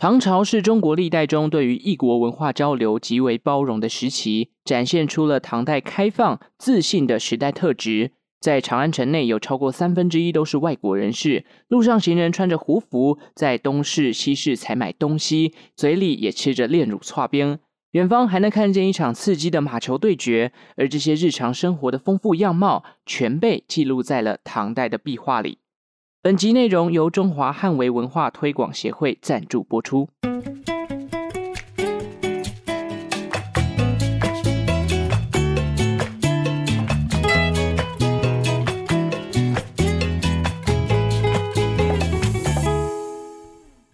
唐朝是中国历代中对于异国文化交流极为包容的时期，展现出了唐代开放、自信的时代特质。在长安城内，有超过三分之一都是外国人士。路上行人穿着胡服，在东市、西市采买东西，嘴里也吃着炼乳剉冰。远方还能看见一场刺激的马球对决，而这些日常生活的丰富样貌，全被记录在了唐代的壁画里。本集内容由中华汉微文化推广协会赞助播出。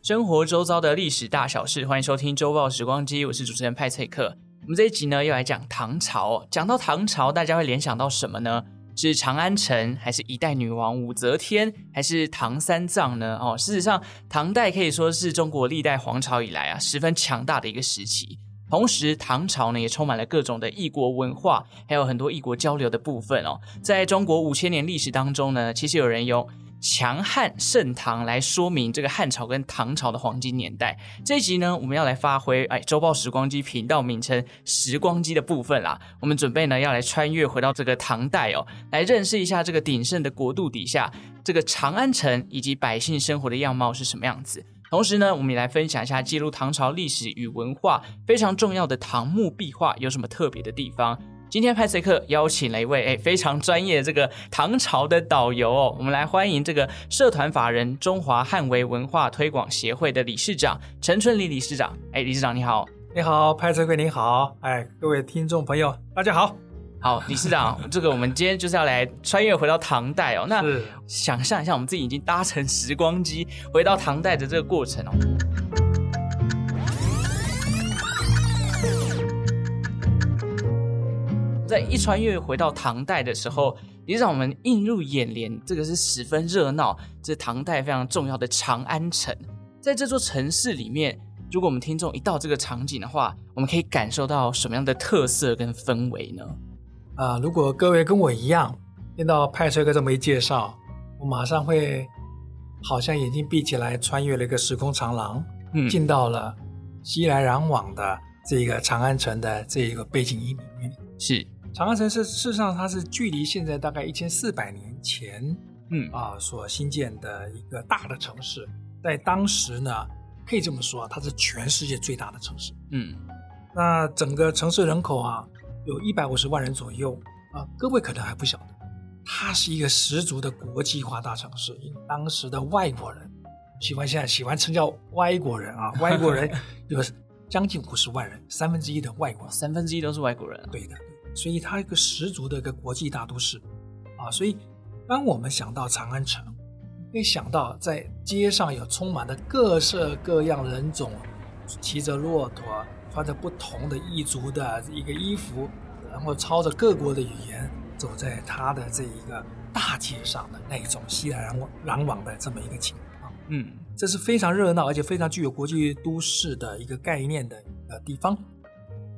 生活周遭的历史大小事，欢迎收听《周报时光机》，我是主持人派翠克。我们这一集呢，要来讲唐朝。讲到唐朝，大家会联想到什么呢？是长安城，还是一代女王武则天，还是唐三藏呢？哦，事实上，唐代可以说是中国历代皇朝以来啊十分强大的一个时期。同时，唐朝呢也充满了各种的异国文化，还有很多异国交流的部分哦。在中国五千年历史当中呢，其实有人用。强汉盛唐来说明这个汉朝跟唐朝的黄金年代。这一集呢，我们要来发挥哎，周报时光机频道名称“时光机”的部分啦。我们准备呢要来穿越回到这个唐代哦，来认识一下这个鼎盛的国度底下这个长安城以及百姓生活的样貌是什么样子。同时呢，我们也来分享一下记录唐朝历史与文化非常重要的唐墓壁画有什么特别的地方。今天派翠克邀请了一位哎非常专业的这个唐朝的导游哦，我们来欢迎这个社团法人中华汉维文化推广协会的理事长陈春礼理事长。哎，理事长你好，你好，派翠克你好，哎，各位听众朋友大家好，好，理事长，这个我们今天就是要来穿越回到唐代哦，那是。想象一下我们自己已经搭乘时光机回到唐代的这个过程哦。在一穿越回到唐代的时候，也让我们映入眼帘，这个是十分热闹，这是唐代非常重要的长安城。在这座城市里面，如果我们听众一到这个场景的话，我们可以感受到什么样的特色跟氛围呢？啊，如果各位跟我一样，听到派帅哥这么一介绍，我马上会好像眼睛闭起来，穿越了一个时空长廊，嗯，进到了熙来攘往的这个长安城的这一个背景音里面，是。长安城是事实上，它是距离现在大概一千四百年前，嗯啊，所新建的一个大的城市。在当时呢，可以这么说，它是全世界最大的城市。嗯，那整个城市人口啊，有一百五十万人左右啊。各位可能还不晓得，它是一个十足的国际化大城市。因为当时的外国人喜欢现在喜欢称叫外国人啊，外国人有 将近五十万人，三分之一的外国人，三分之一都是外国人啊。对的。所以它一个十足的一个国际大都市，啊，所以当我们想到长安城，可以想到在街上有充满了各色各样人种，骑着骆驼，穿着不同的异族的一个衣服，然后操着各国的语言，走在它的这一个大街上的那种熙来攘往攘往的这么一个情况，嗯，这是非常热闹而且非常具有国际都市的一个概念的一个地方，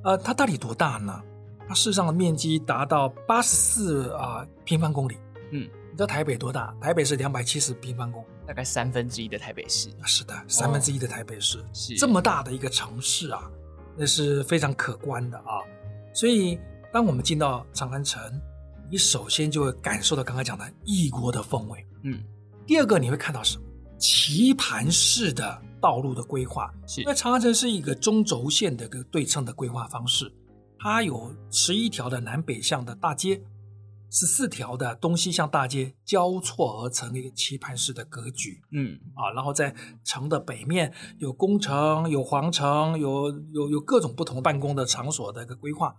呃，它到底多大呢？它事实上的面积达到八十四啊平方公里，嗯，你知道台北多大？台北是两百七十平方公里，大概三分之一的台北市。是的，三分之一的台北市，是、哦、这么大的一个城市啊，那是非常可观的啊。所以，当我们进到长安城，你首先就会感受到刚才讲的异国的风味，嗯。第二个，你会看到什么？棋盘式的道路的规划，是因为长安城是一个中轴线的一个对称的规划方式。它有十一条的南北向的大街，十四条的东西向大街交错而成的一个棋盘式的格局。嗯啊，然后在城的北面有宫城、有皇城、有有有各种不同办公的场所的一个规划，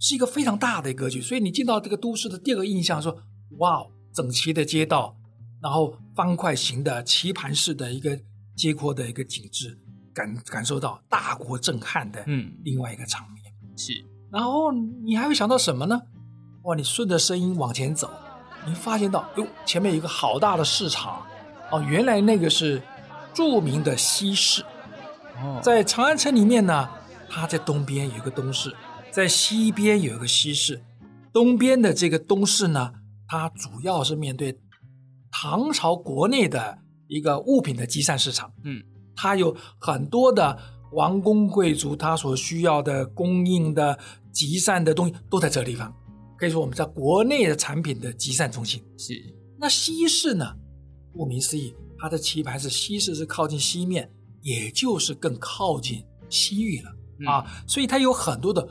是一个非常大的格局。所以你进到这个都市的第二个印象说，哇，整齐的街道，然后方块形的棋盘式的一个街廓的一个景致，感感受到大国震撼的嗯另外一个场面、嗯、是。然后你还会想到什么呢？哇，你顺着声音往前走，你发现到哟，前面有一个好大的市场哦，原来那个是著名的西市。哦，在长安城里面呢，它在东边有一个东市，在西边有一个西市。东边的这个东市呢，它主要是面对唐朝国内的一个物品的集散市场。嗯，它有很多的王公贵族他所需要的供应的集散的东西都在这个地方，可以说我们在国内的产品的集散中心。是。那西市呢？顾名思义，它的棋盘是西市，是靠近西面，也就是更靠近西域了、嗯、啊。所以它有很多的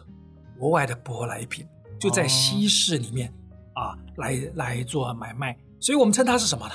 国外的舶来品，就在西市里面、哦、啊来来做买卖。所以我们称它是什么呢？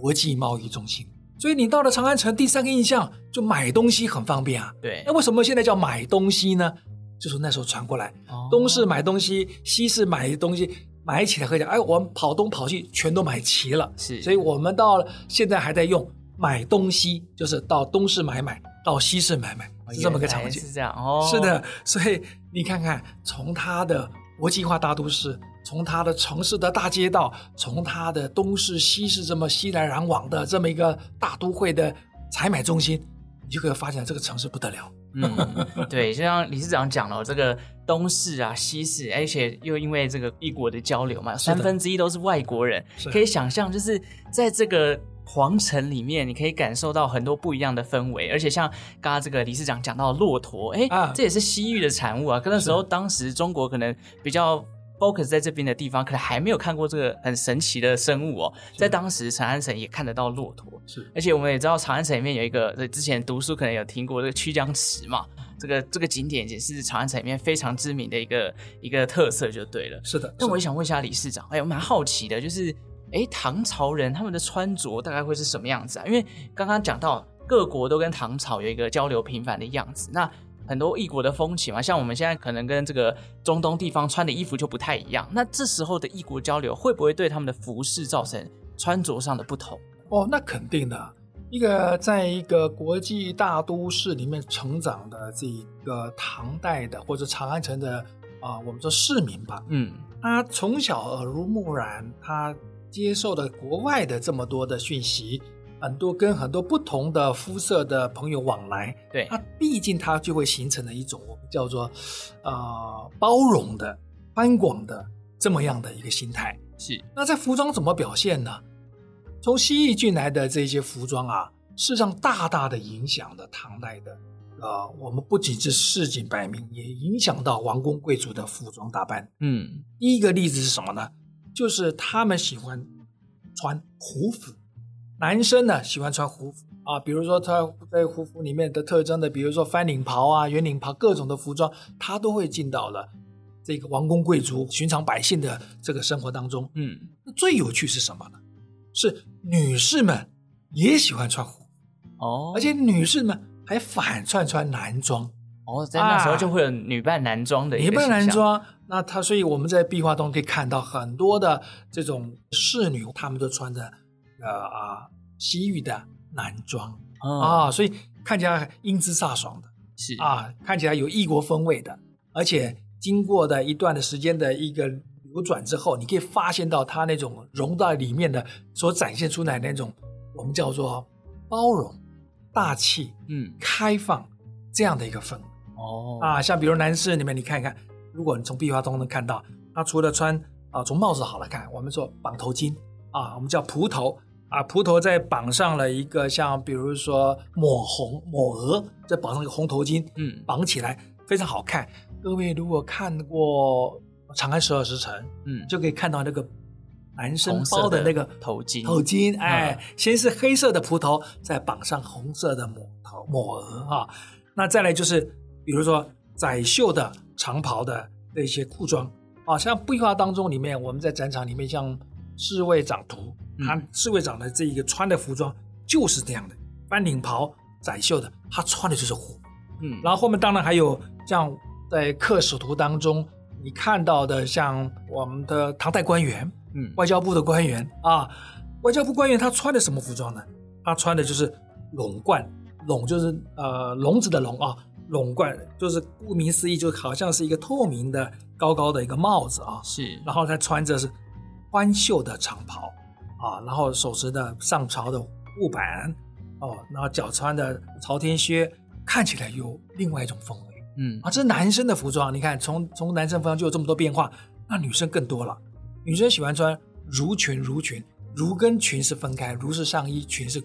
国际贸易中心。所以你到了长安城，第三个印象就买东西很方便啊。对。那为什么现在叫买东西呢？就是那时候传过来，哦、东市买东西，西市买东西。买起来喝起来，哎，我们跑东跑西全都买齐了，是，所以我们到了现在还在用买东西，就是到东市买买，到西市买买，是这么个场景。是这样哦，是的，所以你看看，从它的国际化大都市，从它的城市的大街道，从它的东市西市这么熙来攘往的这么一个大都会的采买中心，你就可以发现这个城市不得了。嗯，对，就像理事长讲了，这个东市啊、西市，而且又因为这个异国的交流嘛，三分之一都是外国人，可以想象，就是在这个皇城里面，你可以感受到很多不一样的氛围。而且像刚刚这个理事长讲到骆驼，哎、啊，这也是西域的产物啊。可那时候当时中国可能比较 focus 在这边的地方，可能还没有看过这个很神奇的生物哦。在当时长安城也看得到骆驼。是，而且我们也知道长安城里面有一个，之前读书可能有听过这个曲江池嘛，这个这个景点也是长安城里面非常知名的一个一个特色，就对了。是的。那我也想问一下理事长，哎，我蛮好奇的，就是，哎，唐朝人他们的穿着大概会是什么样子啊？因为刚刚讲到各国都跟唐朝有一个交流频繁的样子，那很多异国的风情嘛，像我们现在可能跟这个中东地方穿的衣服就不太一样，那这时候的异国交流会不会对他们的服饰造成穿着上的不同？哦，那肯定的。一个在一个国际大都市里面成长的这个唐代的或者长安城的啊、呃，我们说市民吧，嗯，他从小耳濡目染，他接受了国外的这么多的讯息，很多跟很多不同的肤色的朋友往来，对，他毕竟他就会形成了一种我们叫做呃包容的、宽广的这么样的一个心态。是，那在服装怎么表现呢？从西域进来的这些服装啊，事实上大大的影响了唐代的，呃，我们不仅是市井百姓，也影响到王公贵族的服装打扮。嗯，第一个例子是什么呢？就是他们喜欢穿胡服，男生呢喜欢穿胡服啊，比如说他在胡服里面的特征的，比如说翻领袍啊、圆领袍，各种的服装，他都会进到了这个王公贵族、寻常百姓的这个生活当中。嗯，那最有趣是什么呢？是女士们也喜欢穿胡服哦，而且女士们还反串穿男装哦，在那时候就会有女扮男装的一个、啊、女扮男装。那他所以我们在壁画中可以看到很多的这种侍女，她们都穿着呃啊西域的男装、嗯、啊，所以看起来英姿飒爽的，是啊，看起来有异国风味的，而且经过的一段的时间的一个。流转之后，你可以发现到它那种融到里面的所展现出来的那种，我们叫做包容、大气、嗯，开放这样的一个氛围。哦，啊，像比如男士里面，你看一看，如果你从壁画中能看到，他除了穿啊，从帽子好来看，我们说绑头巾啊，我们叫蒲头啊，蒲头再绑上了一个像比如说抹红、抹额，再绑上一个红头巾，嗯，绑起来非常好看。各位如果看过。长安十二时辰，嗯，就可以看到那个男生包的那个头巾，头巾，哎，嗯、先是黑色的蒲头，再绑上红色的抹头抹额啊。那再来就是，比如说窄袖的长袍的那些裤装啊，像壁画当中里面，我们在展场里面像侍卫长图，他、嗯、侍卫长的这一个穿的服装就是这样的，翻领袍窄袖的，他穿的就是胡，嗯，然后后面当然还有像在刻使图当中。你看到的像我们的唐代官员，嗯，外交部的官员啊，外交部官员他穿的什么服装呢？他穿的就是龙冠，龙就是呃笼子的笼啊，龙冠就是顾名思义，就好像是一个透明的高高的一个帽子啊，是。然后他穿着是宽袖的长袍啊，然后手持的上朝的护板哦，然后脚穿的朝天靴，看起来有另外一种风味。嗯啊，这是男生的服装，你看，从从男生服装就有这么多变化，那女生更多了。女生喜欢穿襦裙，襦裙，襦跟裙是分开，襦是上衣，裙是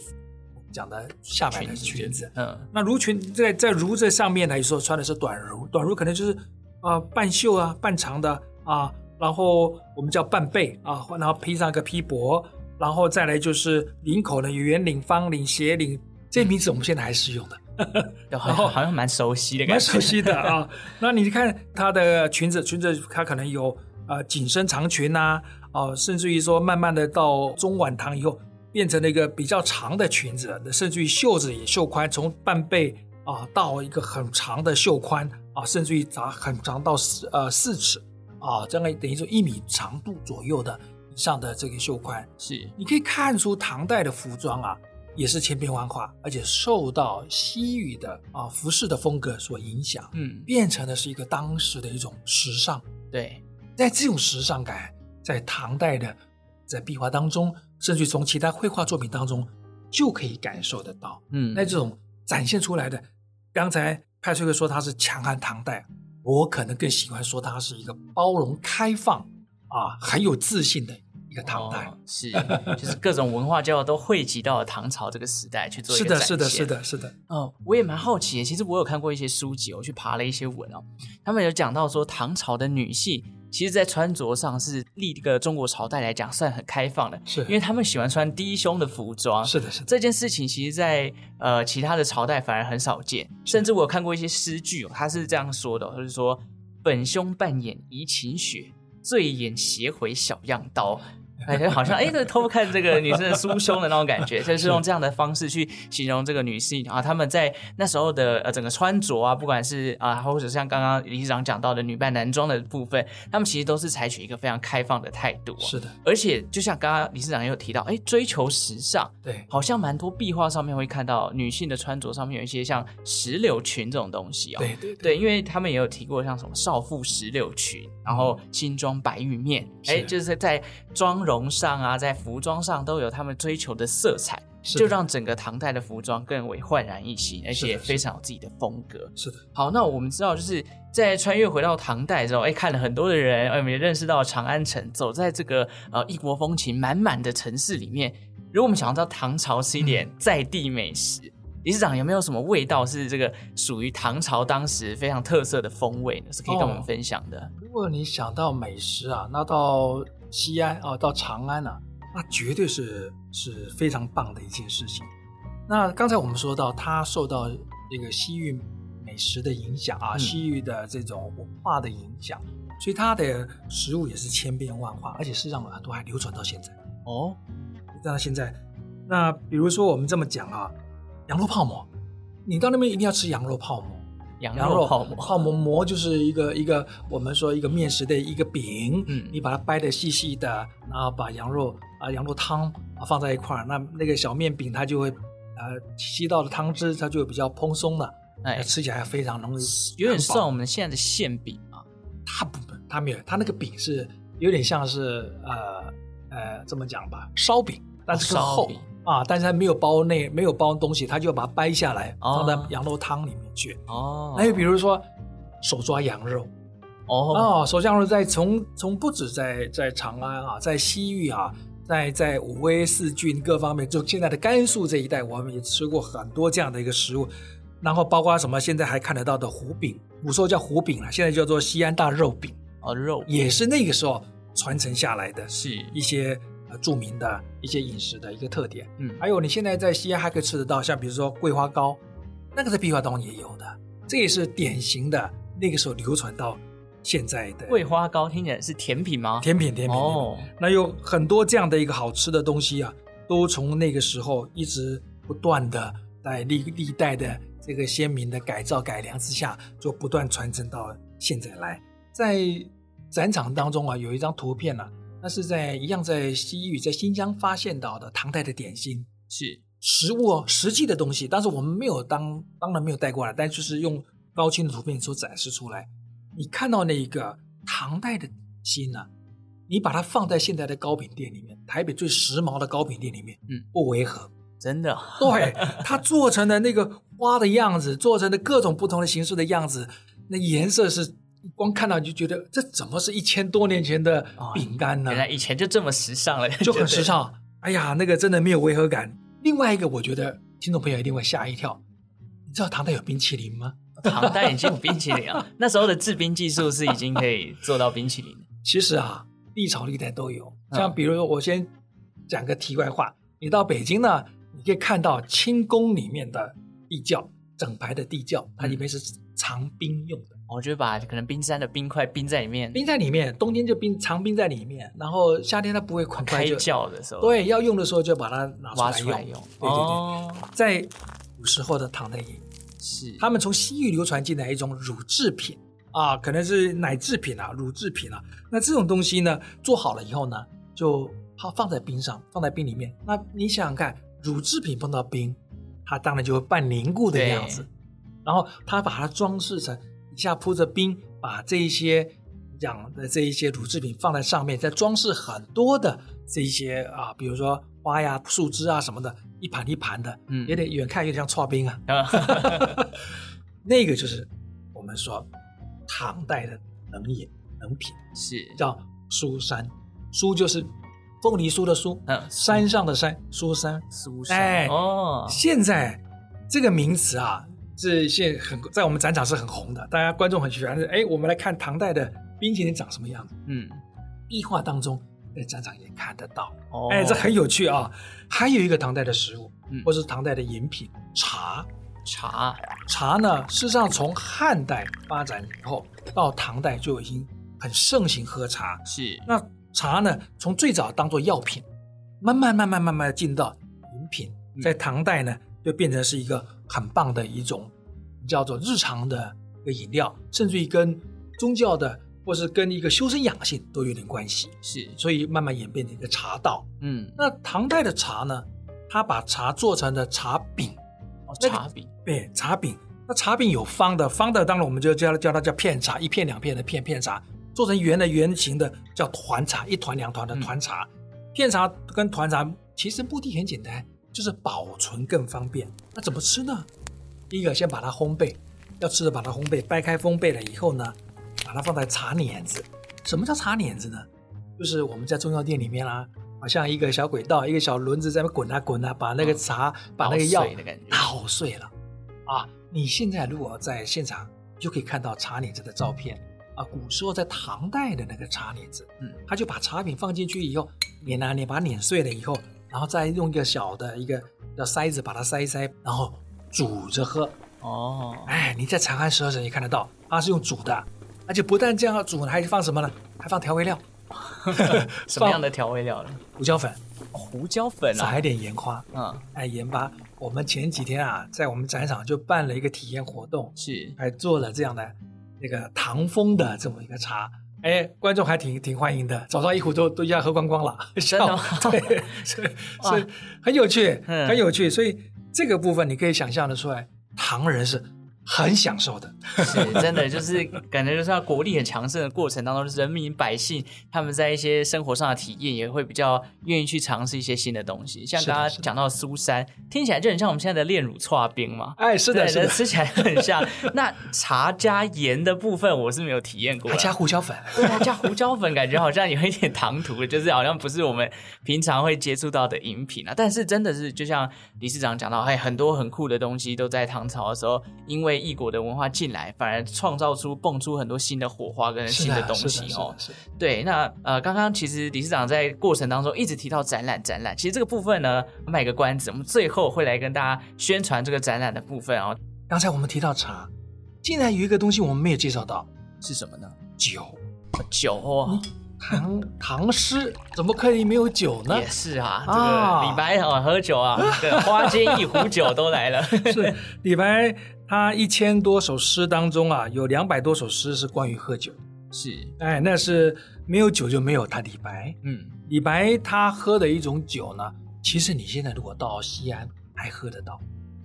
讲的下摆的裙子。嗯，那襦裙在在襦这上面来说，穿的是短襦，短襦可能就是啊、呃、半袖啊半长的啊，然后我们叫半背啊，然后披上一个披帛，然后再来就是领口呢有圆领、方领、斜领，这些名字我们现在还是用的。然后好像蛮熟悉的感觉，蛮熟悉的啊。那你看她的裙子，裙子它可能有呃紧身长裙呐、啊，哦、呃，甚至于说慢慢的到中晚唐以后，变成了一个比较长的裙子，甚至于袖子也袖宽，从半背啊、呃、到一个很长的袖宽啊、呃，甚至于长很长到四呃四尺啊，这、呃、样等于说一米长度左右的以上的这个袖宽，是你可以看出唐代的服装啊。也是千变万化，而且受到西域的啊服饰的风格所影响，嗯，变成的是一个当时的一种时尚。对，在这种时尚感，在唐代的在壁画当中，甚至从其他绘画作品当中，就可以感受得到。嗯，那这种展现出来的，刚才派翠克说它是强悍唐代，我可能更喜欢说它是一个包容开放啊，很有自信的。一个唐代、哦、是，就是各种文化交流都汇集到了唐朝这个时代去做一个展现。是的，是的，是的，是的。哦，我也蛮好奇。其实我有看过一些书籍，我去爬了一些文哦。他们有讲到说，唐朝的女性其实，在穿着上是立这个中国朝代来讲算很开放的，是因为他们喜欢穿低胸的服装。是的，是的。这件事情，其实在，在呃其他的朝代反而很少见。甚至我有看过一些诗句哦，他是这样说的，他是说：“本胸半掩怡情雪，醉眼斜回小样刀。” 哎，好像哎，这偷看这个女生的酥胸的那种感觉，就是用这样的方式去形容这个女性啊。他们在那时候的呃整个穿着啊，不管是啊，或者像刚刚理事长讲到的女扮男装的部分，他们其实都是采取一个非常开放的态度。是的，而且就像刚刚理事长也有提到，哎，追求时尚，对，好像蛮多壁画上面会看到女性的穿着上面有一些像石榴裙这种东西哦。对对对，对，因为他们也有提过像什么少妇石榴裙，然后新装白玉面，哎，就是在妆容。容上啊，在服装上都有他们追求的色彩，就让整个唐代的服装更为焕然一新，而且非常有自己的风格。是的。好，那我们知道，就是在穿越回到唐代之后，哎，看了很多的人，我们也认识到长安城，走在这个呃异国风情满满的城市里面。如果我们想要到唐朝吃一点在地美食，嗯、理事长有没有什么味道是这个属于唐朝当时非常特色的风味呢？是可以跟我们分享的。哦、如果你想到美食啊，那到。西安啊，到长安啊，那绝对是是非常棒的一件事情。那刚才我们说到，它受到这个西域美食的影响啊，嗯、西域的这种文化的影响，所以它的食物也是千变万化，而且事实上很多还流传到现在。哦，流传到现在。那比如说我们这么讲啊，羊肉泡馍，你到那边一定要吃羊肉泡馍。羊肉泡馍，泡馍馍就是一个一个我们说一个面食的一个饼，嗯，你把它掰得细细的，然后把羊肉啊羊肉汤啊放在一块儿，那那个小面饼它就会呃吸到了汤汁，它就会比较蓬松的，哎，吃起来非常容易，有点像我们现在的馅饼啊。它不，它没有，它那个饼是有点像是呃呃这么讲吧，烧饼，但是更厚。哦啊，但是它没有包内，没有包东西，他就把它掰下来，放在羊肉汤里面去。哦，还有比如说手抓羊肉，哦，哦，手抓羊肉在从从不止在在长安啊，在西域啊，在在武威四郡各方面，就现在的甘肃这一带，我们也吃过很多这样的一个食物。然后包括什么，现在还看得到的胡饼，古时候叫胡饼了，现在叫做西安大肉饼。哦，肉也是那个时候传承下来的，是一些。著名的一些饮食的一个特点，嗯，还有你现在在西安还可以吃得到，像比如说桂花糕，那个在壁画当中也有的，这也是典型的那个时候流传到现在的桂花糕，听起来是甜品吗？甜品，甜品哦，那有很多这样的一个好吃的东西啊，都从那个时候一直不断的在历历代的这个先民的改造改良之下，就不断传承到现在来。在展场当中啊，有一张图片呢、啊。那是在一样在西域，在新疆发现到的唐代的点心，是实物哦，实际的东西。但是我们没有当当然没有带过来，但就是用高清的图片所展示出来。你看到那一个唐代的心呢、啊？你把它放在现在的糕饼店里面，台北最时髦的糕饼店里面，嗯，不违和，真的。对，它做成的那个花的样子，做成的各种不同的形式的样子，那颜色是。光看到你就觉得这怎么是一千多年前的饼干呢？原来以前就这么时尚了，就很时尚。哎呀，那个真的没有违和感。另外一个，我觉得听众朋友一定会吓一跳。你知道唐代有冰淇淋吗？唐代已经有冰淇淋啊！那时候的制冰技术是已经可以做到冰淇淋。其实啊，历朝历代都有。像比如说，我先讲个题外话，你到北京呢，你可以看到清宫里面的地窖，整排的地窖，它里面是藏冰用的。我就把可能冰山的冰块冰在里面，冰在里面，冬天就冰藏冰在里面，然后夏天它不会很快就开窖的时候，对，要用的时候就把它拿出来用。对对对，哦、在古时候的唐代也是，他们从西域流传进来一种乳制品啊，可能是奶制品啊，乳制品啊。那这种东西呢，做好了以后呢，就它放在冰上，放在冰里面。那你想想看，乳制品碰到冰，它当然就会半凝固的样子。然后他把它装饰成。底下铺着冰，把这一些养的这一些乳制品放在上面，再装饰很多的这一些啊，比如说花呀、树枝啊什么的，一盘一盘的，嗯，有点远看有点像剉冰啊。那个就是我们说唐代的冷饮冷品，是叫苏山，苏就是凤梨酥的酥，嗯，山上的山，苏山，苏山。哎，哦，现在这个名词啊。是现很在我们展场是很红的，大家观众很喜欢。哎，我们来看唐代的冰淇淋长什么样子？嗯，壁画当中在展场也看得到。哦，哎，这很有趣啊。还有一个唐代的食物，嗯，或是唐代的饮品茶。茶茶呢，事实上从汉代发展以后，到唐代就已经很盛行喝茶。是。那茶呢，从最早当做药品，慢慢慢慢慢慢进到饮品，在唐代呢，就变成是一个。很棒的一种叫做日常的一个饮料，甚至于跟宗教的或是跟一个修身养性都有点关系。是，所以慢慢演变成一个茶道。嗯，那唐代的茶呢，他把茶做成了茶饼。哦，茶饼。对，茶饼。那茶饼有方的，方的当然我们就叫叫它叫片茶，一片两片的片片茶，做成圆的圆形的叫团茶，一团两团的团茶。嗯，片茶跟团茶其实目的很简单。就是保存更方便，那怎么吃呢？第一个先把它烘焙，要吃的把它烘焙，掰开封贝了以后呢，把它放在茶碾子。什么叫茶碾子呢？就是我们在中药店里面啦、啊，好像一个小轨道，一个小轮子在那滚啊滚啊，把那个茶、哦、把那个药捣碎了。啊，你现在如果在现场就可以看到茶碾子的照片啊。古时候在唐代的那个茶碾子，嗯，他就把茶饼放进去以后碾啊碾，把它碾碎了以后。然后再用一个小的一个叫筛子把它筛一筛，然后煮着喝。哦，哎，你在长安十二时也看得到，它是用煮的，而且不但这样煮，还放什么呢？还放调味料。什么样的调味料呢？胡椒粉。哦、胡椒粉啊，撒一点盐花。嗯，哎，盐巴。我们前几天啊，在我们展场就办了一个体验活动，是还做了这样的那个唐风的这么一个茶。哎，观众还挺挺欢迎的，早上一壶都都一下喝光光了，真的吗？对，所以所以很有趣，很有趣，所以这个部分你可以想象的出来，唐人是。很享受的，是真的，就是感觉就是要国力很强盛的过程当中，人民百姓他们在一些生活上的体验也会比较愿意去尝试一些新的东西。像刚刚讲到苏珊，听起来就很像我们现在的炼乳剉冰嘛。哎，是的，是的，吃起来 很像。那茶加盐的部分我是没有体验过，还加胡椒粉，对啊，加胡椒粉，感觉好像有一点唐突，就是好像不是我们平常会接触到的饮品啊。但是真的是，就像理事长讲到，哎，很多很酷的东西都在唐朝的时候，因为异国的文化进来，反而创造出蹦出很多新的火花跟新的东西哦。对，那呃，刚刚其实理事长在过程当中一直提到展览，展览。其实这个部分呢，卖个关子，我们最后会来跟大家宣传这个展览的部分哦。刚才我们提到茶，竟然有一个东西我们没有介绍到，是什么呢？酒，酒哦。唐唐诗怎么可以没有酒呢？也是啊，这个李白啊，喝酒啊，花间一壶酒都来了。是李白，他一千多首诗当中啊，有两百多首诗是关于喝酒。是，哎，那是没有酒就没有他李白。嗯，李白他喝的一种酒呢，其实你现在如果到西安还喝得到。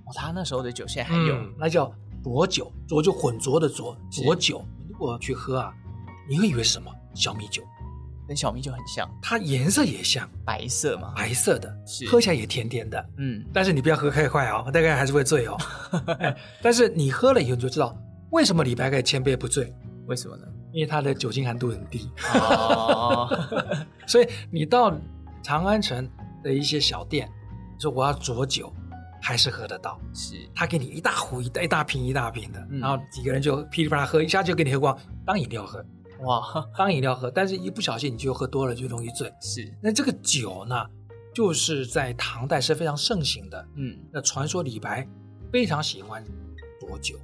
哦，他那时候的酒现在还有，嗯、那叫浊酒，浊就混浊的浊，浊酒。如果去喝啊，你会以为什么？小米酒。跟小米酒很像，它颜色也像白色嘛，白色的，是喝起来也甜甜的，嗯，但是你不要喝太快哦，大概还是会醉哦。哎，但是你喝了以后你就知道为什么李白可以千杯不醉，为什么呢？因为它的酒精含度很低。哦 所以你到长安城的一些小店，说我要浊酒，还是喝得到。是，他给你一大壶一大一大瓶一大瓶的，嗯、然后几个人就噼里啪啦喝，一下就给你喝光，当饮料喝。哇，当饮料喝，但是一不小心你就喝多了，就容易醉。是，那这个酒呢，就是在唐代是非常盛行的。嗯，那传说李白非常喜欢浊酒，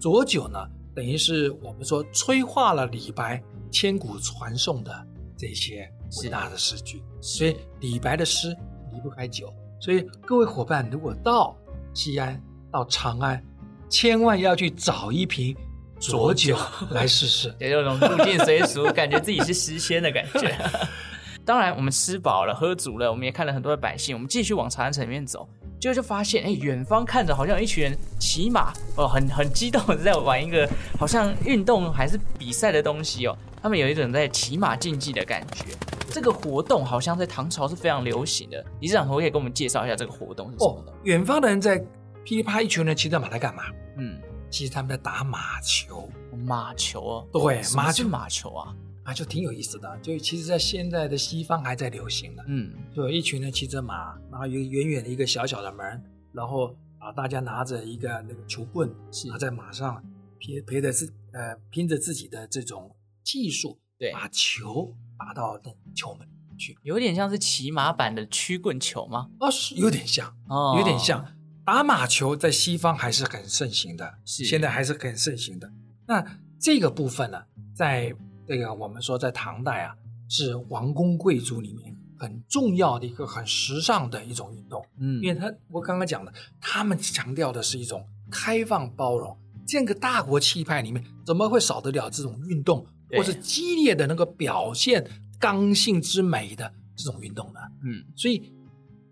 浊酒呢，等于是我们说催化了李白千古传颂的这些伟大的诗句。所以李白的诗离不开酒。所以各位伙伴，如果到西安、到长安，千万要去找一瓶。浊酒来试试，也 有种入境随俗，感觉自己是诗仙的感觉。当然，我们吃饱了，喝足了，我们也看了很多的百姓。我们继续往长安城里面走，结果就发现，哎，远方看着好像有一群人骑马，哦，很很激动的在玩一个好像运动还是比赛的东西哦。他们有一种在骑马竞技的感觉。这个活动好像在唐朝是非常流行的。理事长可不可以给我们介绍一下这个活动是什么的？哦，远方的人在噼里啪一群人骑着马在干嘛？嗯。其实他们在打马球，马球哦，对，马球马球啊，啊就挺有意思的。就其实，在现在的西方还在流行的。嗯，就有一群人骑着马，然后有远远的一个小小的门，然后啊，大家拿着一个那个球棍，是在马上拼陪着自呃拼着自己的这种技术，对，把球打到那球门去，有点像是骑马版的曲棍球吗？啊，是有点像，哦，有点像。打马球在西方还是很盛行的，是现在还是很盛行的。那这个部分呢，在这个我们说在唐代啊，是王公贵族里面很重要的一个很时尚的一种运动。嗯，因为他我刚刚讲的，他们强调的是一种开放包容，这个大国气派里面怎么会少得了这种运动，或者激烈的那个表现刚性之美的这种运动呢？嗯，所以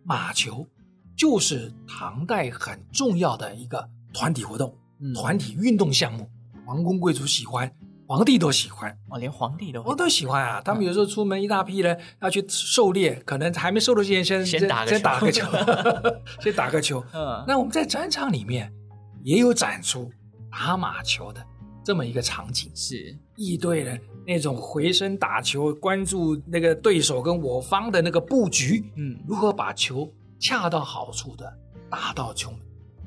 马球。就是唐代很重要的一个团体活动，嗯、团体运动项目，王公贵族喜欢，皇帝都喜欢，哦，连皇帝都我都喜欢啊！他们有时候出门一大批人要去狩猎，可能还没狩猎之前，先先打个先打个球，先打个球。嗯，那我们在展场里面也有展出打马球的这么一个场景，是一堆人那种回身打球，关注那个对手跟我方的那个布局，嗯，如何把球。恰到好处的打到球门，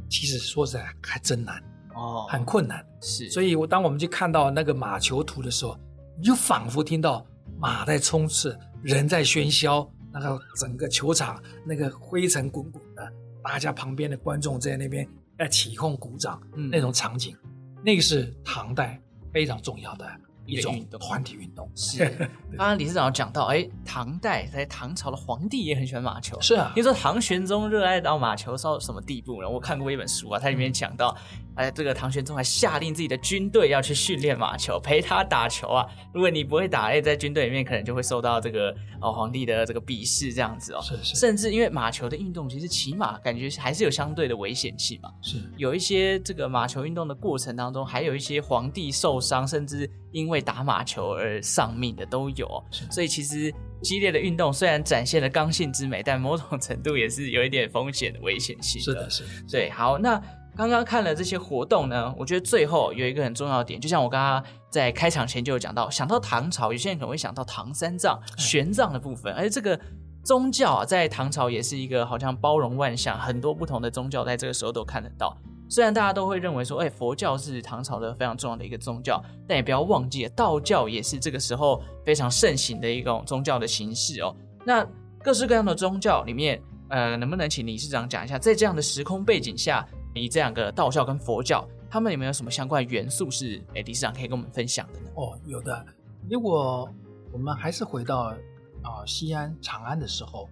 其实说实在还真难哦，很困难。是，所以我当我们去看到那个马球图的时候，你就仿佛听到马在冲刺，人在喧嚣，那个整个球场那个灰尘滚滚的，大家旁边的观众在那边在起哄鼓掌，嗯，那种场景，那个是唐代非常重要的。一种团体运动是。刚刚理事长有讲到，哎，唐代在唐朝的皇帝也很喜欢马球。是啊，听说唐玄宗热爱到马球到什么地步呢？我看过一本书啊，它里面讲到，哎，这个唐玄宗还下令自己的军队要去训练马球，陪他打球啊。如果你不会打，哎，在军队里面可能就会受到这个哦皇帝的这个鄙视这样子哦。是是。甚至因为马球的运动，其实骑马感觉还是有相对的危险性嘛。是。有一些这个马球运动的过程当中，还有一些皇帝受伤，甚至。因为打马球而丧命的都有，所以其实激烈的运动虽然展现了刚性之美，但某种程度也是有一点风险的危险性的。是的，是的。对，好，那刚刚看了这些活动呢，我觉得最后有一个很重要的点，就像我刚刚在开场前就有讲到，想到唐朝，有些人可能会想到唐三藏、玄奘的部分，而这个宗教啊，在唐朝也是一个好像包容万象，很多不同的宗教在这个时候都看得到。虽然大家都会认为说，哎，佛教是唐朝的非常重要的一个宗教，但也不要忘记，道教也是这个时候非常盛行的一种宗教的形式哦。那各式各样的宗教里面，呃，能不能请李市长讲一下，在这样的时空背景下，以这两个道教跟佛教，他们有没有什么相关元素是，哎，李市长可以跟我们分享的呢？哦，有的。如果我们还是回到啊、西安长安的时候。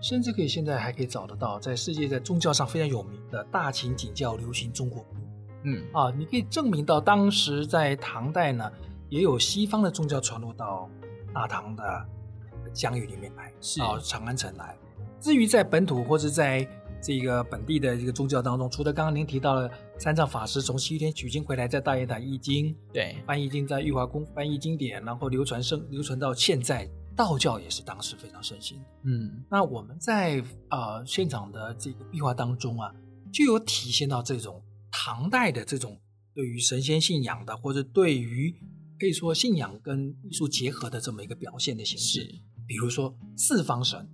甚至可以现在还可以找得到，在世界在宗教上非常有名的大秦景教流行中国部，嗯啊，你可以证明到当时在唐代呢，也有西方的宗教传入到大唐的疆域里面来，是到长安城来。至于在本土或者在这个本地的一个宗教当中，除了刚刚您提到的三藏法师从西天取经回来，在大雁塔译经，对，翻译经在玉华宫翻译经典，然后流传生流传到现在。道教也是当时非常盛行，嗯，那我们在呃现场的这个壁画当中啊，就有体现到这种唐代的这种对于神仙信仰的，或者对于可以说信仰跟艺术结合的这么一个表现的形式。比如说四方神，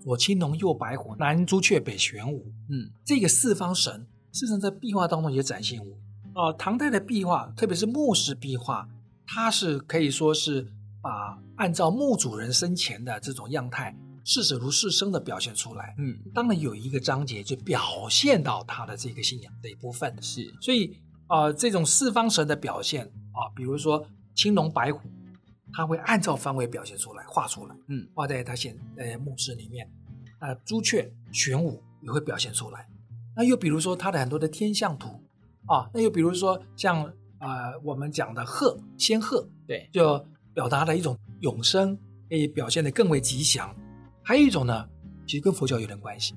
左青龙，右白虎，南朱雀，北玄武。嗯，这个四方神，事实上在壁画当中也展现过。啊、呃，唐代的壁画，特别是木石壁画，它是可以说是把按照墓主人生前的这种样态，视者如是生的表现出来。嗯，当然有一个章节就表现到他的这个信仰的一部分。是，所以啊、呃，这种四方神的表现啊、呃，比如说青龙白虎。他会按照方位表现出来，画出来，嗯，画在他现呃墓室里面。呃，朱雀、玄武也会表现出来。那又比如说他的很多的天象图啊，那又比如说像呃我们讲的鹤、仙鹤，对，就表达了一种永生，可以表现得更为吉祥。还有一种呢，其实跟佛教有点关系。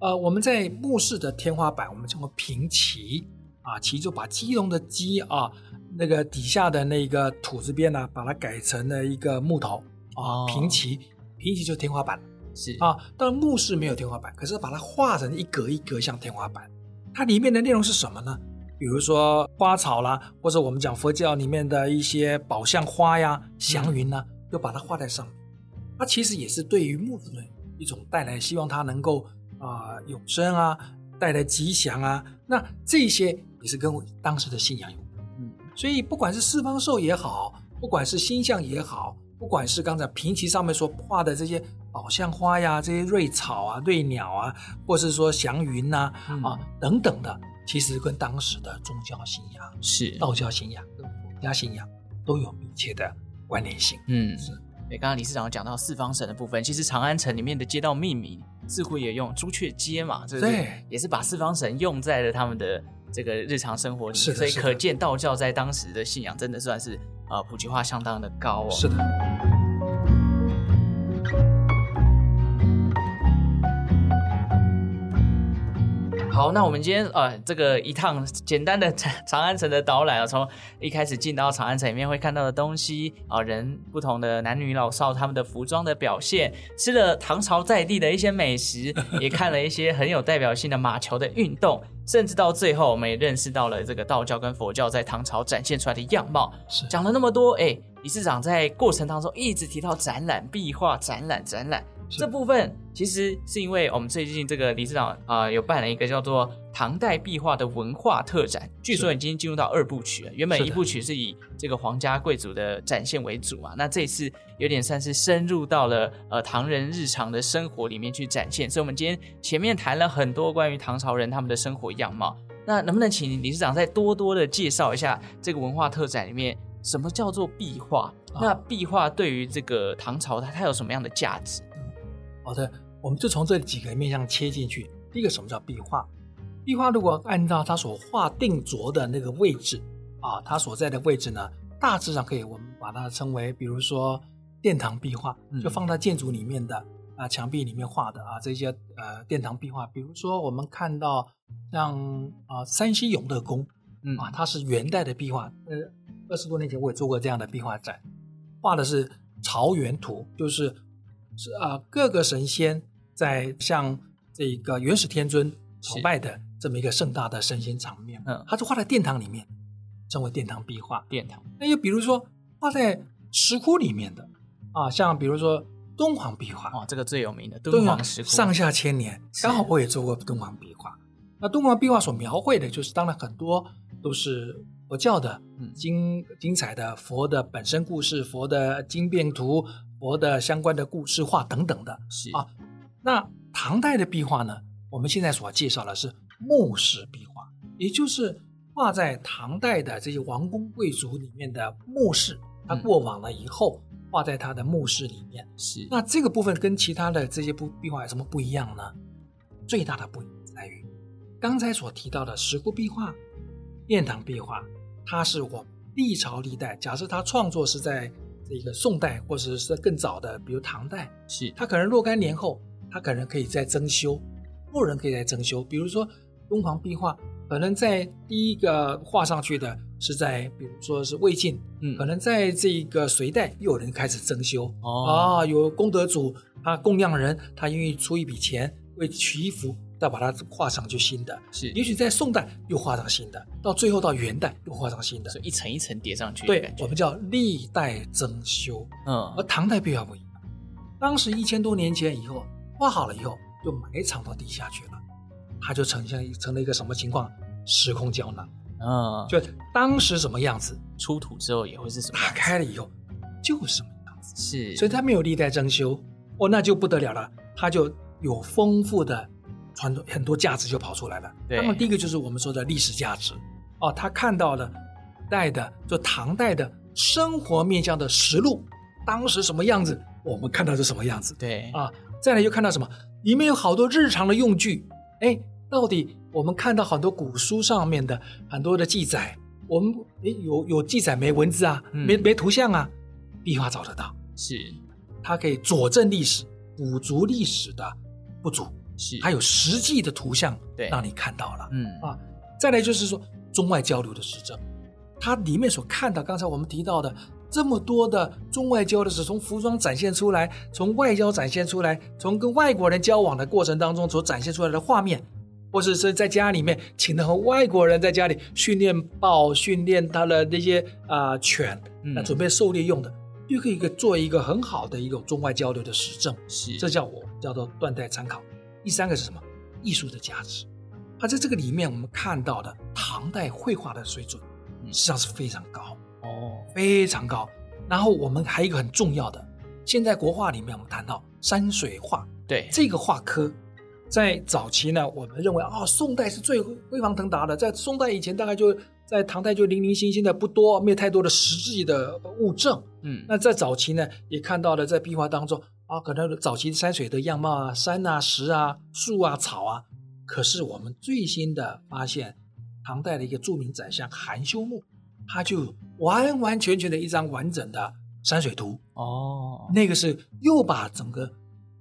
呃，我们在墓室的天花板，我们叫做平齐啊，耆就把鸡笼的鸡啊。那个底下的那个土字边呢，把它改成了一个木头啊，平齐，平齐就是天花板，是啊。当然墓室没有天花板，可是把它画成一格一格像天花板。它里面的内容是什么呢？比如说花草啦，或者我们讲佛教里面的一些宝相花呀、祥云呢，就把它画在上面。它其实也是对于木主的一种带来，希望它能够啊、呃、永生啊，带来吉祥啊。那这些也是跟当时的信仰有关。嗯所以，不管是四方兽也好，不管是星象也好，不管是刚才平旗上面所画的这些宝相花呀、这些瑞草啊、瑞鸟啊，或是说祥云呐啊、嗯、啊等等的，其实跟当时的宗教信仰是道教信仰跟佛家信仰都有密切的关联性。嗯，是。对，刚刚理事长有讲到四方神的部分，其实长安城里面的街道命名似乎也用朱雀街嘛，对不对？对，也是把四方神用在了他们的。这个日常生活里，所以可见道教在当时的信仰真的算是呃普及化相当的高哦。是的。好，那我们今天呃这个一趟简单的长 长安城的导览啊，从一开始进到长安城里面会看到的东西啊，人不同的男女老少他们的服装的表现，吃了唐朝在地的一些美食，也看了一些很有代表性的马球的运动，甚至到最后我们也认识到了这个道教跟佛教在唐朝展现出来的样貌。讲了那么多，哎，理事长在过程当中一直提到展览、壁画、展览、展览。这部分其实是因为我们最近这个理事长啊、呃，有办了一个叫做唐代壁画的文化特展，据说已经进入到二部曲了。原本一部曲是以这个皇家贵族的展现为主嘛，那这次有点算是深入到了呃唐人日常的生活里面去展现。所以，我们今天前面谈了很多关于唐朝人他们的生活样貌，那能不能请理事长再多多的介绍一下这个文化特展里面什么叫做壁画？啊、那壁画对于这个唐朝它它有什么样的价值？好的，我们就从这几个面向切进去。第一个，什么叫壁画？壁画如果按照它所画定着的那个位置啊，它所在的位置呢，大致上可以我们把它称为，比如说殿堂壁画，就放在建筑里面的啊墙壁里面画的啊这些呃殿堂壁画。比如说我们看到像啊山西永乐宫，嗯啊，它是元代的壁画。呃，二十多年前我也做过这样的壁画展，画的是朝元图，就是。是啊，各个神仙在向这个元始天尊朝拜的这么一个盛大的神仙场面，嗯，它就画在殿堂里面，称为殿堂壁画。殿堂。那又比如说画在石窟里面的啊，像比如说敦煌壁画，哦，这个最有名的敦煌石窟，上下千年，刚好我也做过敦煌壁画。那敦煌壁画所描绘的就是，当然很多都是佛教的精精彩的佛的本身故事，佛的经变图。佛的相关的故事画等等的，是啊。那唐代的壁画呢？我们现在所介绍的是墓室壁画，也就是画在唐代的这些王公贵族里面的墓室，他过往了以后，画在他的墓室里面。是。那这个部分跟其他的这些部壁画有什么不一样呢？最大的不一样在于，刚才所提到的石窟壁画、殿堂壁画，它是我历朝历代，假设他创作是在。这个宋代或者是更早的，比如唐代，是它可能若干年后，它可能可以再增修，后人可以再增修。比如说敦煌壁画，可能在第一个画上去的是在，比如说是魏晋，嗯，可能在这个隋代又有人开始增修，哦，啊，有功德主，他供养人，他愿意出一笔钱为祈衣服。再把它画上去新的，是，也许在宋代又画上新的，到最后到元代又画上新的，所以一层一层叠上去。对，我们叫历代增修。嗯，而唐代壁画不一样，当时一千多年前以后，画好了以后就埋藏到地下去了，它就呈现成了一个什么情况？时空胶囊。嗯，就当时什么样子，出土之后也会是什么？打开了以后就是什么样子。是，所以它没有历代增修哦，那就不得了了，它就有丰富的传统，很多价值就跑出来了。那么第一个就是我们说的历史价值哦，他看到了代的就唐代的生活面向的实录，当时什么样子，我们看到是什么样子。对啊，再来又看到什么？里面有好多日常的用具，哎，到底？我们看到很多古书上面的很多的记载，我们哎有有记载没文字啊，没没图像啊，壁画找得到，是它可以佐证历史、补足历史的不足，是还有实际的图像，对，让你看到了，嗯啊，再来就是说中外交流的实证，它里面所看到刚才我们提到的这么多的中外交的是从服装展现出来，从外交展现出来，从跟外国人交往的过程当中所展现出来的画面。或者是在家里面请的和外国人在家里训练豹，训练他的那些啊、呃、犬，那准备狩猎用的，又可以做一个很好的一个中外交流的实证。是，这叫我叫做断代参考。第三个是什么？艺术的价值。它在这个里面我们看到的唐代绘画的水准，实际上是非常高哦，非常高。然后我们还有一个很重要的，现在国画里面我们谈到山水画，对这个画科。在早期呢，我们认为啊、哦，宋代是最辉煌腾达的。在宋代以前，大概就在唐代就零零星星的不多，没有太多的实际的物证。嗯，那在早期呢，也看到了在壁画当中啊，可能早期山水的样貌啊，山啊、石啊、树啊、草啊。可是我们最新的发现，唐代的一个著名宰相韩休墓，他就完完全全的一张完整的山水图。哦，那个是又把整个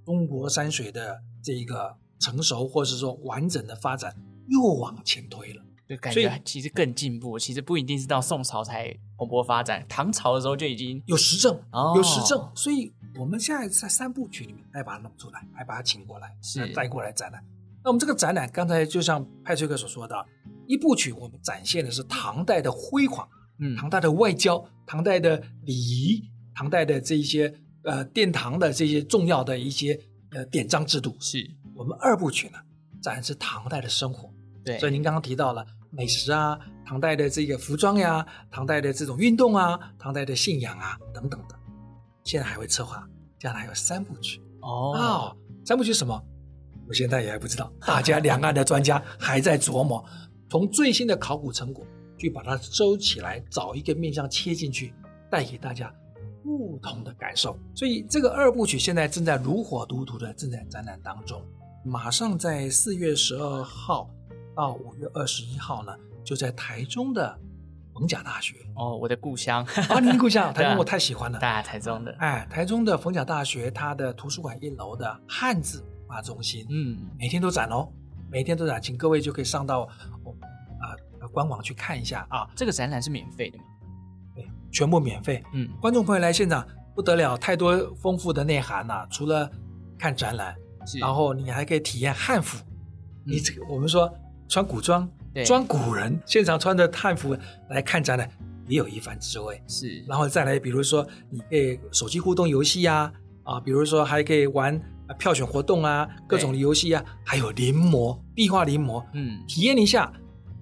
中国山水的这一个。成熟，或是说完整的发展又往前推了，就感觉其实更进步。其实不一定是到宋朝才蓬勃发展，唐朝的时候就已经有实证，哦、有实证。所以我们现在在三部曲里面，还把它弄出来，还把它请过来，是带过来展览。那我们这个展览，刚才就像派崔克所说的，一部曲我们展现的是唐代的辉煌，嗯，唐代的外交，唐代的礼仪，唐代的这一些呃殿堂的这些重要的一些呃典章制度是。我们二部曲呢，展示唐代的生活。对，所以您刚刚提到了美食啊，唐代的这个服装呀，唐代的这种运动啊，唐代的信仰啊，等等的。现在还会策划，将来还有三部曲。哦，哦，三部曲什么？我现在也还不知道。大家两岸的专家 还在琢磨，从最新的考古成果去把它收起来，找一个面向切进去，带给大家不同的感受。所以这个二部曲现在正在如火如荼的正在展览当中。马上在四月十二号到五月二十一号呢，就在台中的逢甲大学哦，我的故乡啊，你的故乡 台中我太喜欢了，大台中的哎，台中的逢甲大学它的图书馆一楼的汉字文化中心，嗯，每天都展哦，每天都展，请各位就可以上到哦啊、呃、官网去看一下啊。这个展览是免费的吗？对，全部免费。嗯，观众朋友来现场不得了，太多丰富的内涵呐、啊，除了看展览。然后你还可以体验汉服，嗯、你这个我们说穿古装，装古人，现场穿着汉服来看展览，也有一番滋味。是，然后再来，比如说你可以手机互动游戏呀，啊，比如说还可以玩票选活动啊，各种的游戏啊，还有临摹壁画临摹，嗯，体验一下，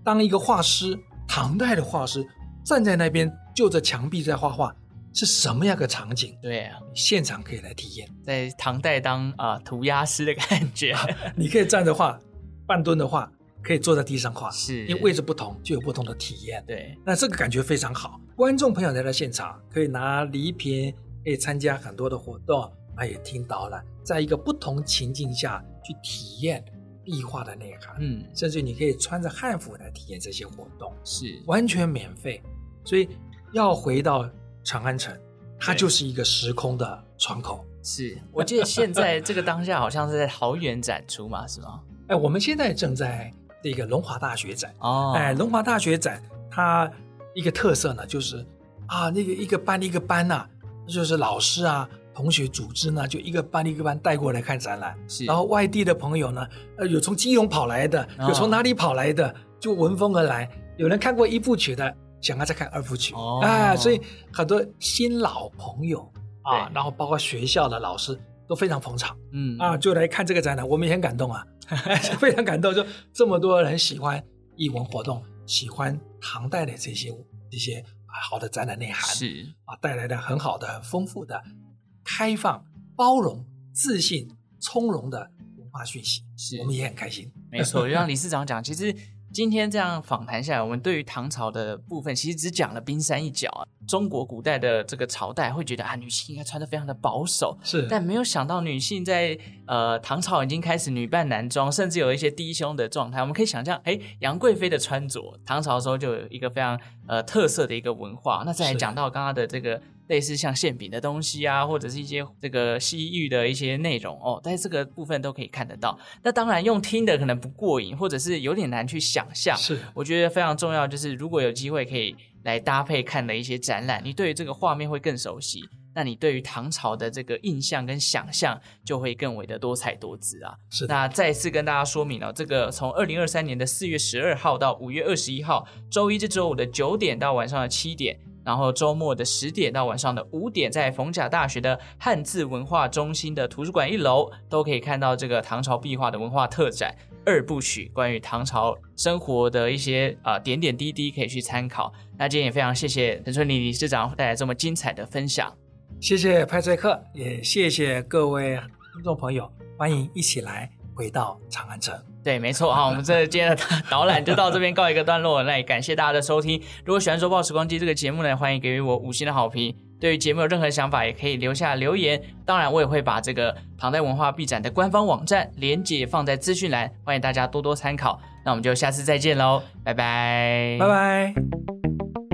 当一个画师，唐代的画师站在那边就着墙壁在画画。是什么样的场景？对啊，现场可以来体验，在唐代当啊、呃、涂鸦师的感觉、啊。你可以站着画，半蹲的画，可以坐在地上画，是，因为位置不同就有不同的体验。对，那这个感觉非常好。观众朋友来到现场，可以拿礼品，可以参加很多的活动，那也听到了，在一个不同情境下去体验壁画的内涵。嗯，甚至你可以穿着汉服来体验这些活动，是完全免费。所以要回到。长安城，它就是一个时空的窗口。是，我记得现在这个当下好像是在桃园展出嘛，是吗？哎，我们现在正在这个龙华大学展。哦，哎，龙华大学展它一个特色呢，就是啊，那个一个班一个班呐、啊，就是老师啊、同学组织呢，就一个班一个班带过来看展览。是，然后外地的朋友呢，呃，有从基隆跑来的，有从哪里跑来的，哦、就闻风而来。有人看过一部曲的。想要再看二部曲哦，啊，所以很多新老朋友啊，然后包括学校的老师都非常捧场，嗯啊，就来看这个展览，我们也很感动啊，非常感动，就这么多人喜欢艺文活动，喜欢唐代的这些这些好的展览内涵，是啊，带来的很好的、很丰富的、开放、包容、自信、从容的文化讯息，是我们也很开心。没错，就像理事长讲，其实。今天这样访谈下来，我们对于唐朝的部分其实只讲了冰山一角啊。中国古代的这个朝代会觉得啊，女性应该穿的非常的保守，是，但没有想到女性在呃唐朝已经开始女扮男装，甚至有一些低胸的状态。我们可以想象，哎，杨贵妃的穿着，唐朝的时候就有一个非常呃特色的一个文化。那再来讲到刚刚的这个。类似像馅饼的东西啊，或者是一些这个西域的一些内容哦，在这个部分都可以看得到。那当然用听的可能不过瘾，或者是有点难去想象。是，我觉得非常重要，就是如果有机会可以来搭配看的一些展览，你对于这个画面会更熟悉，那你对于唐朝的这个印象跟想象就会更为的多彩多姿啊。是，那再次跟大家说明了，这个从二零二三年的四月十二号到五月二十一号，周一至周五的九点到晚上的七点。然后周末的十点到晚上的五点，在逢甲大学的汉字文化中心的图书馆一楼，都可以看到这个唐朝壁画的文化特展二部曲，关于唐朝生活的一些啊、呃、点点滴滴可以去参考。那今天也非常谢谢陈春林理事长带来这么精彩的分享，谢谢派翠克，也谢谢各位听众朋友，欢迎一起来回到长安城。对，没错啊，我们这今天的导览就到这边告一个段落。那也感谢大家的收听。如果喜欢《周报时光机》这个节目呢，欢迎给予我五星的好评。对于节目有任何想法，也可以留下留言。当然，我也会把这个唐代文化 B 展的官方网站连接放在资讯栏，欢迎大家多多参考。那我们就下次再见喽，拜拜，拜拜。